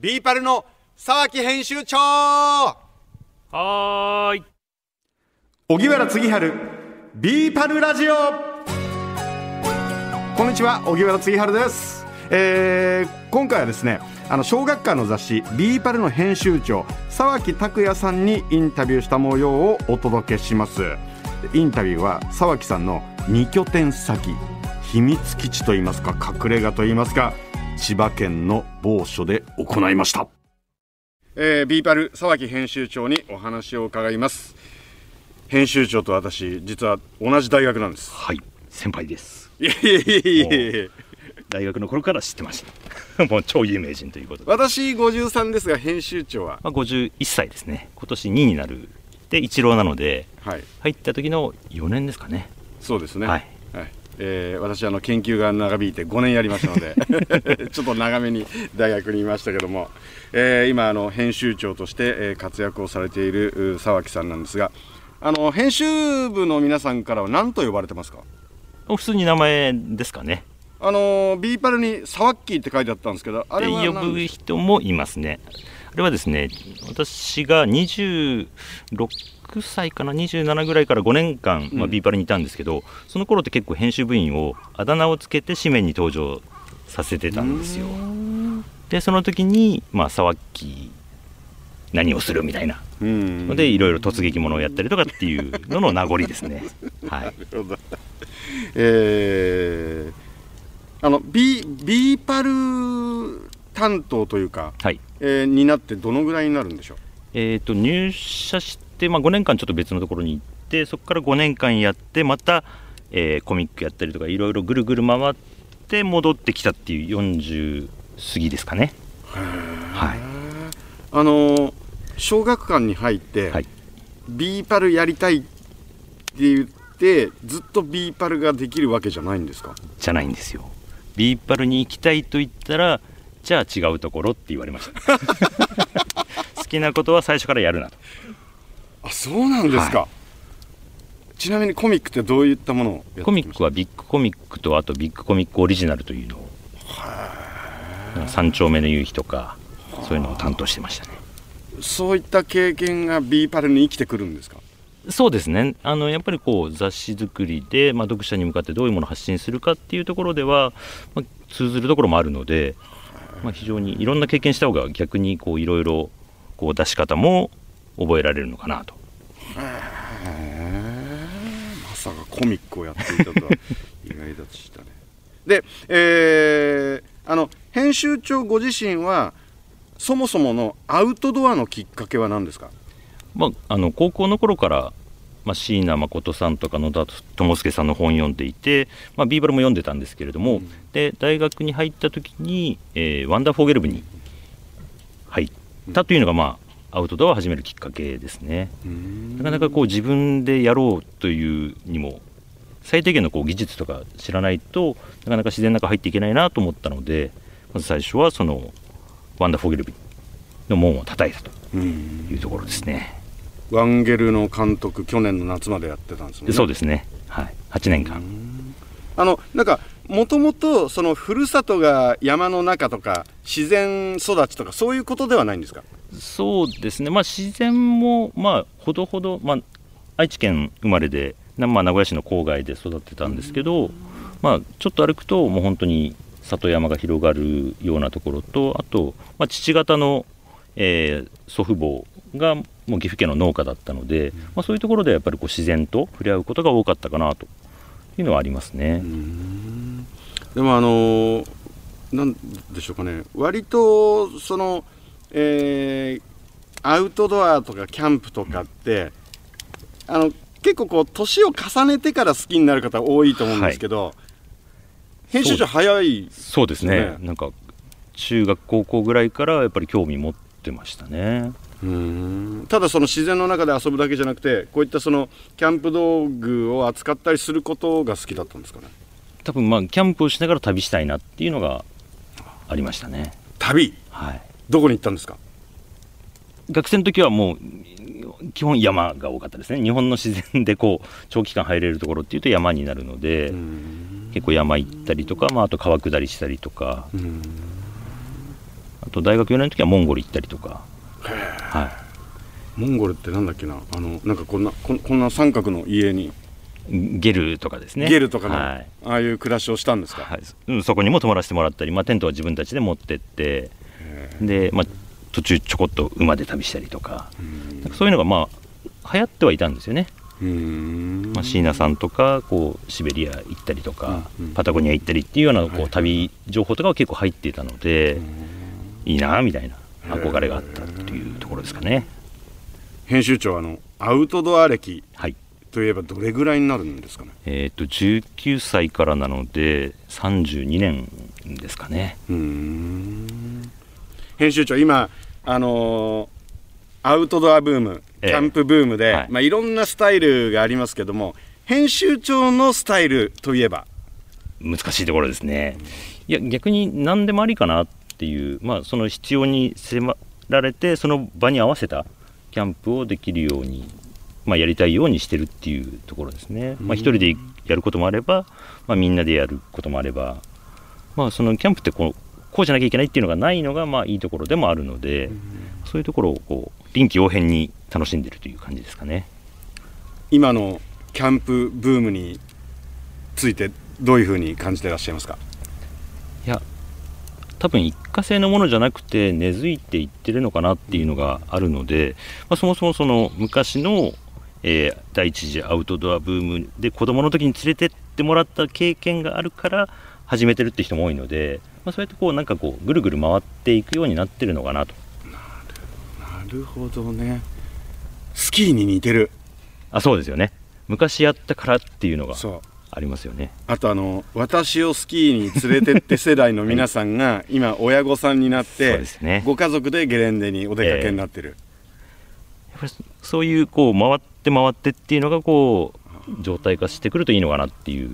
BE-PALの沢木編集長。はーい。荻原次春 BE-PALラジオ。こんにちは荻原次春です、えー今回はですねあの小学館の雑誌 BE-PAL の編集長沢木拓也さんにインタビューした模様をお届けします。インタビューは沢木さんの2拠点先秘密基地といいますか隠れ家といいますか千葉県の某所で行いましたえー、ビーパル沢木編集長にお話を伺います編集長と私実は同じ大学なんですはい。先輩です。いやいやいやいや大学の頃から知ってました。もう超有名人ということで。私53ですが編集長は？まあ、51歳ですね。今年2になる。で、一郎なので、はい入った時の4年ですかね。そうですねはい。はいえー私あの研究が長引いて5年やりましたので ちょっと長めに大学にいましたけども、えー今あの編集長として、えー活躍をされているう沢木さんなんですがあの編集部の皆さんからは何と呼ばれてますか？普通に名前ですかね。あの BE-PAL に「サワッキー」って書いてあったんですけどあれはで呼ぶ人もいますね。あれはですね、私が26歳かな、27ぐらいから5年間、まあ、うん BE-PAL にいたんですけど、その頃って結構編集部員をあだ名をつけて紙面に登場させてたんですよ。で、その時に、まあ、沢木何をするみたいなうんので、いろいろ突撃ものをやったりとかっていうのの名残ですね。はい。なるほどえー、あのビ BE-PAL担当というか、はい。えーになってどのぐらいになるんでしょう？えー、と入社して、まあ、5年間ちょっと別のところに行ってそこから5年間やってまた、えーコミックやったりとかいろいろぐるぐる回って戻ってきたっていう40過ぎですかね。はい。あのー小学館に入って、はい。 BE-PALやりたいって言ってずっと BE-PAL ができるわけじゃないんですか？じゃないんですよ。 BE-PALに行きたいと言ったらじゃあ違うところって言われました。好きなことは最初からやるなと。あそうなんですか、ちなみにコミックってどういったものをコミックはビッグコミックとあとビッグコミックオリジナルというのを三丁目の夕日とかそういうのを担当してましたね。そういった経験が BE-PAL に生きてくるんですか？そうですね。あのやっぱりこう雑誌作りで、まあ、読者に向かってどういうものを発信するかっていうところでは、まあ、通ずるところもあるので、まあ、非常にいろんな経験した方が逆にこういろいろこう出し方も覚えられるのかなと。まさかコミックをやっていたとは意外だとしたね。で、えーあの編集長ご自身はそもそものアウトドアのきっかけは何ですか？まあ、あの高校の頃から、まあ、椎名誠さんとか野田智介さんの本読んでいて、まあ、ビーバルも読んでたんですけれども、で大学に入った時に、えーワンダーフォーゲル部に入ったというのが、まあ、アウトドアを始めるきっかけですね。なかなかこう自分でやろうというにも最低限のこう技術とか知らないとなかなか自然の中入っていけないなと思ったのでまず最初はそのワンダーフォーゲル部の門を叩いたというところですね。ワンゲルの監督去年の夏までやってたんですもんね。そうですね、はい、8年間、あのなんかもともとそのふるさとが山の中とか自然育ちとかそういうことではないんですか？そうですね、まあ、自然も、まあ、ほどほど、まあ、愛知県生まれで、なまあ、名古屋市の郊外で育ってたんですけど、まあ、ちょっと歩くと、もう本当に里山が広がるようなところと、あと、まあ、父方の、えー祖父母がもう岐阜県の農家だったので、まあ、そういうところでやっぱりこう自然と触れ合うことが多かったかなというのはありますね。でもあのなんでしょうかね。割とその、えーアウトドアとかキャンプとかって、あの結構こう年を重ねてから好きになる方多いと思うんですけど、編集長早いそうです。ねね。なんか中学高校ぐらいからやっぱり興味持ってましたね。ただその自然の中で遊ぶだけじゃなくてこういったそのキャンプ道具を扱ったりすることが好きだったんですかね？多分まあキャンプをしながら旅したいなっていうのがありましたね。旅？はい。どこに行ったんですか？学生の時はもう基本山が多かったですね。日本の自然でこう長期間入れるところっていうと山になるので、結構山行ったりとか、まああと川下りしたりとか、あとと大学4年の時はモンゴル行ったりとか、はモンゴルってなんだっけな？あのなんかこんなこんな三角の家に。い、ゲルとかですね。ゲルとかの、はい。ああいう暮らしをしたんですか、はい。うん、そこにも泊まらせてもらったり、まあ、テントは自分たちで持ってって。で、まあ、途中ちょこっと馬で旅したりとか。なんかそういうのがまあ流行ってはいたんですよね、うーん。まあ、椎名さんとかこうシベリア行ったりとか、うんうん。パタゴニア行ったりっていうようなこはい。う旅情報とかは結構入っていたので、いいなみたいな憧れがあったっていうところですかね。編集長あのアウトドア歴はい。といえばどれぐらいになるんですかね？えー、と19歳からなので32年ですかね。うーん。編集長今あのーアウトドアブームキえ。えャンプブームで、はいい。まあ、いろんなスタイルがありますけども編集長のスタイルといえば？難しいところですね。いや逆に何でもありかなっていうまあその必要に迫られてその場に合わせたキャンプをできるように、まあ、やりたいようにしてるっていうところですね、まあ、一人でやることもあれば、まあ、みんなでやることもあればまあそのキャンプってこうこうじゃなきゃいけないっていうのがないのがまあいいところでもあるので、そういうところをこう臨機応変に楽しんでるという感じですかね。今のキャンプブームについてどういうふうに感じてらっしゃいますか？いや多分一過性のものじゃなくて根付いていってるのかなっていうのがあるので、まあ、そもそもその昔の、えー第一次アウトドアブームで子供の時に連れてってもらった経験があるから始めてるって人も多いので、まあ、そうやってこうなんかこうぐるぐる回っていくようになってるのかなと。なるほどね。スキーに似てる。あそうですよね。昔やったからっていうのが。そうありますよね。あとあの私をスキーに連れてって世代の皆さんが 今親御さんになっそうてですね。ご家族でゲレンデにお出かけになってる、やっぱりそういうこう回って回ってっていうのがこう状態化してくるといいのかなっていう。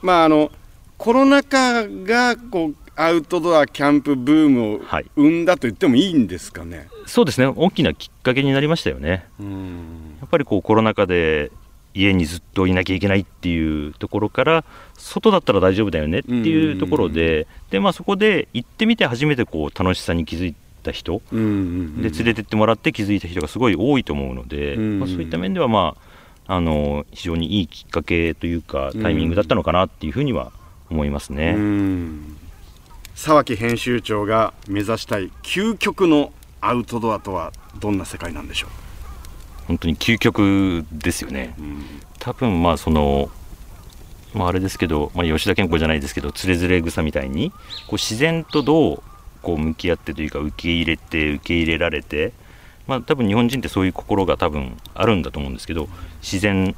まああのコロナ禍がこうアウトドアキャンプブームをはい。生んだと言ってもいいんですかね、そうですね。大きなきっかけになりましたよね。うん。やっぱりこうコロナ禍で家にずっといなきゃいけないっていうところから外だったら大丈夫だよねっていうところでで、まあ、そこで行ってみて初めてこう楽しさに気づいた人で連れてってもらって気づいた人がすごい多いと思うので、うんまあ、そういった面では、まあ、あの非常にいいきっかけというかタイミングだったのかなっていうふうには思いますね。うん。沢木編集長が目指したい究極のアウトドアとはどんな世界なんでしょ本当に究極ですよね。う、ん多分まあそのまああれですけど、まあ、吉田健子じゃないですけどつれづれ草みたいにこう自然とどうこう向き合ってというか受け入れて受け入れられてまあ多分日本人ってそういう心が多分あるんだと思うんですけど自然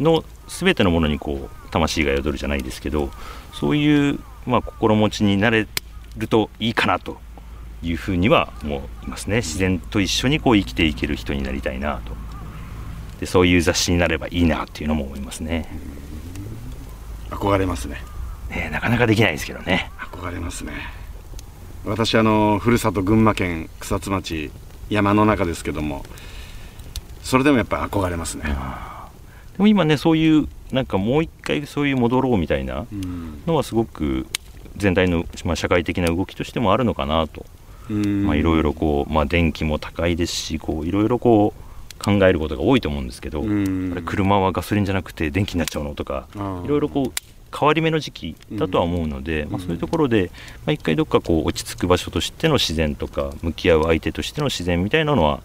の全てのものにこう魂が宿るじゃないですけどそういうまあ心持ちになれるといいかなというふうには思いますね自然と一緒にこう生きていける人になりたいなとでそういう雑誌になればいいなっていうのも思いますね。憧れますね。ねなかなかできないですけどね。憧れますね。私あのふるさと群馬県草津町山の中ですけどもそれでもやっぱり憧れますね、でも今ねそういうなんかもう一回そういう戻ろうみたいなうん。のはすごく全体の、まあ、社会的な動きとしてもあるのかなと。いろいろこう、まあ、電気も高いですしこういろいろこう考えることが多いと思うんですけど、うん。あれ車はガソリンじゃなくて電気になっちゃうのとかいろいろこう変わり目の時期だとは思うので、まあ、そういうところで、まあ、一回どっかこう落ち着く場所としての自然とか向き合う相手としての自然みたいなのは、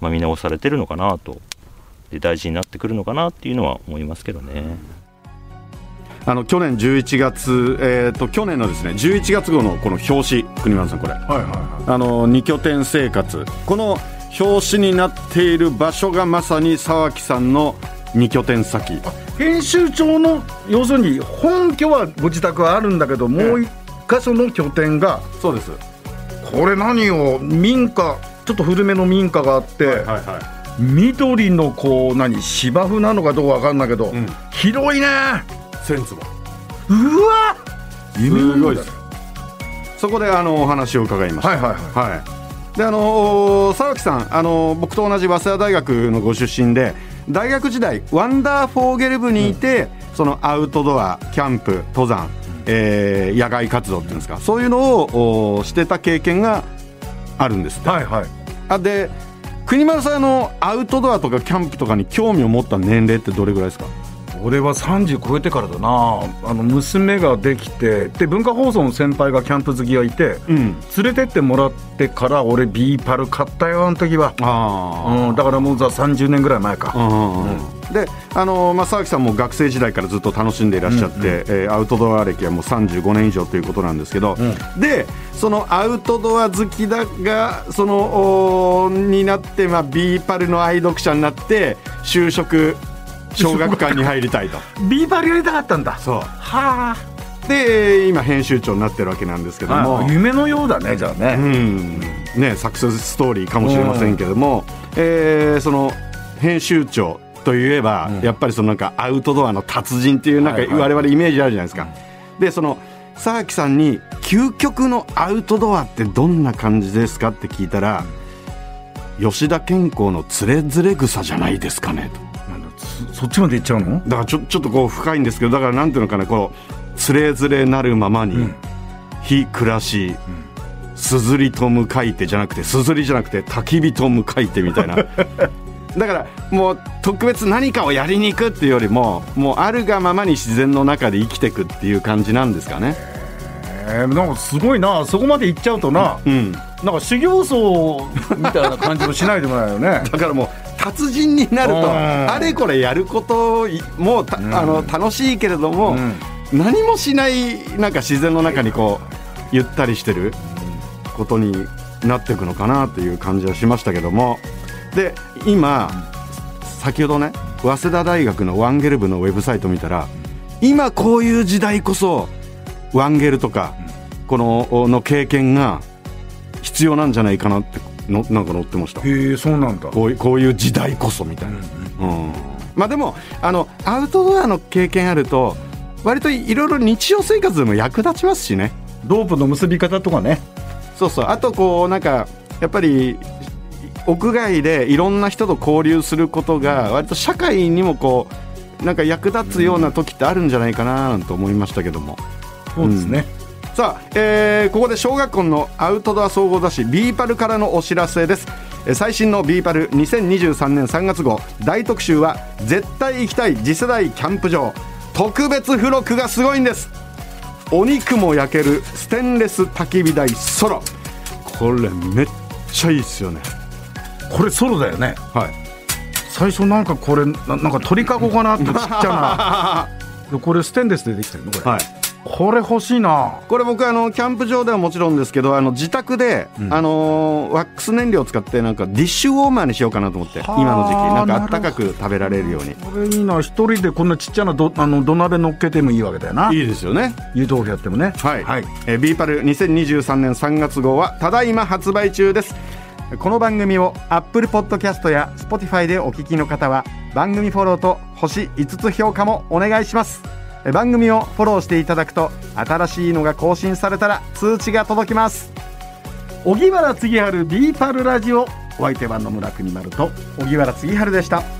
まあ、見直されてるのかなと。で大事になってくるのかなっていうのは思いますけどね。あの去年11月、えー、と去年のですね11月号のこの表紙国丸さんこれ。はいはいはあの二拠点生活。この表紙になっている場所がまさに沢木さんの二拠点先。い編集長の要するに本拠はご自宅はあるんだけどもう一箇所の拠点が。そうです。これ何を民家。ちょっと古めの民家があって、はいは緑のこう何芝生なのかどうかわかんないけど、ん。広いね！い千坪。うわ！すごいです。そこであのお話を伺いました。はいはいはい。はい、であの沢木さんあの僕と同じ早稲田大学のご出身で大学時代ワンダーフォーゲル部にいて、そのアウトドアキャンプ登山、えー野外活動っていうんですかそういうのをしてた経験があるんですって。はいはい。あで邦丸さんあのアウトドアとかキャンプとかに興味を持った年齢ってどれぐらいですか？俺は30超えてからだな。あの娘ができてで文化放送の先輩がキャンプ好きがいてうん。連れてってもらってから俺 BE-PAL 買ったよあの時は、あうん、だからもうざ30年ぐらい前か、あ、であの、まあ、沢木さんも学生時代からずっと楽しんでいらっしゃって、えーアウトドア歴はもう35年以上ということなんですけど、でそのアウトドア好きだがそのになって、まあ、 BE-PAL の愛読者になって就職小学館に入りたいと。 BE-PAL やりたかったんだ。そう。はで今編集長になってるわけなんですけども、あ夢のようだねじゃあね、うん。ね、サクセスストーリーかもしれませんけども、えーその編集長といえば、やっぱりそのなんかアウトドアの達人っていうなんかはいはい我々イメージあるじゃないですか。でその沢木さんに究極のアウトドアってどんな感じですかって聞いたら、吉田健康のつれづれ草じゃないですかねと。そそっちまで行っちゃうの？だからちょちょっとこう深いんですけどだからなんていうのかなこうつれづれなるままに、うん。非暮らし、すずりと向かいてじゃなくてすずりじゃなくて焚き火と向かいてみたいな。だからもう特別何かをやりに行くっていうよりももうあるがままに自然の中で生きていくっていう感じなんですかね。えー、なんかすごいな。そこまで行っちゃうとな、うん。なんか修行僧みたいな感じもしないでもないよね。だからもう達人になるとうん。あれこれやることもた、うん。あの楽しいけれども、うん。何もしないなんか自然の中にこうゆったりしてることになっていくのかなという感じはしましたけども。で今先ほどね早稲田大学のワンゲル部のウェブサイト見たら今こういう時代こそワンゲルとかこのの経験が必要なんじゃないかなってのなんか載ってました。へえそうなんだ。こういうこういう時代こそみたいな、うんまあでもあのアウトドアの経験あると割といろいろ日常生活でも役立ちますしね。ロープの結び方とかね。そうそう。あとこうなんかやっぱり屋外でいろんな人と交流することが割と社会にもこうなんか役立つような時ってあるんじゃないかななんて思いましたけども、そうですね、さあ、えーここで小学館のアウトドア総合雑誌 BE-PAL からのお知らせです。えー最新の BE-PAL 2023年3月号大特集は絶対行きたい次世代キャンプ場。特別付録がすごいんです。お肉も焼けるステンレス焚き火台ソロ。これめっちゃいいっすよね。これソロだよね。はい。最初なんかこれななんか鳥かごかなってちっちゃな。でこれステンレスでできてるの？これ、はいこれ欲しいな。これ僕あのキャンプ場ではもちろんですけどあの自宅で、あのーワックス燃料を使ってなんかディッシュウォーマーにしようかなと思ってはあ今の時期。なんかあったかく食べられるように。これいいな。一人でこんなちっちゃなどあの土鍋乗っけてもいいわけだよな。いいですよね。湯豆腐やってもね。はい、はい、えービーパル2023年3月号はただいま発売中です。この番組を Apple Podcast や Spotify でお聞きの方は番組フォローと星5つ評価もお願いします。えー番組をフォローしていただくと新しいのが更新されたら通知が届きます。荻原次春ビーパルラジオ。お相手は野村国丸と荻原次春でした。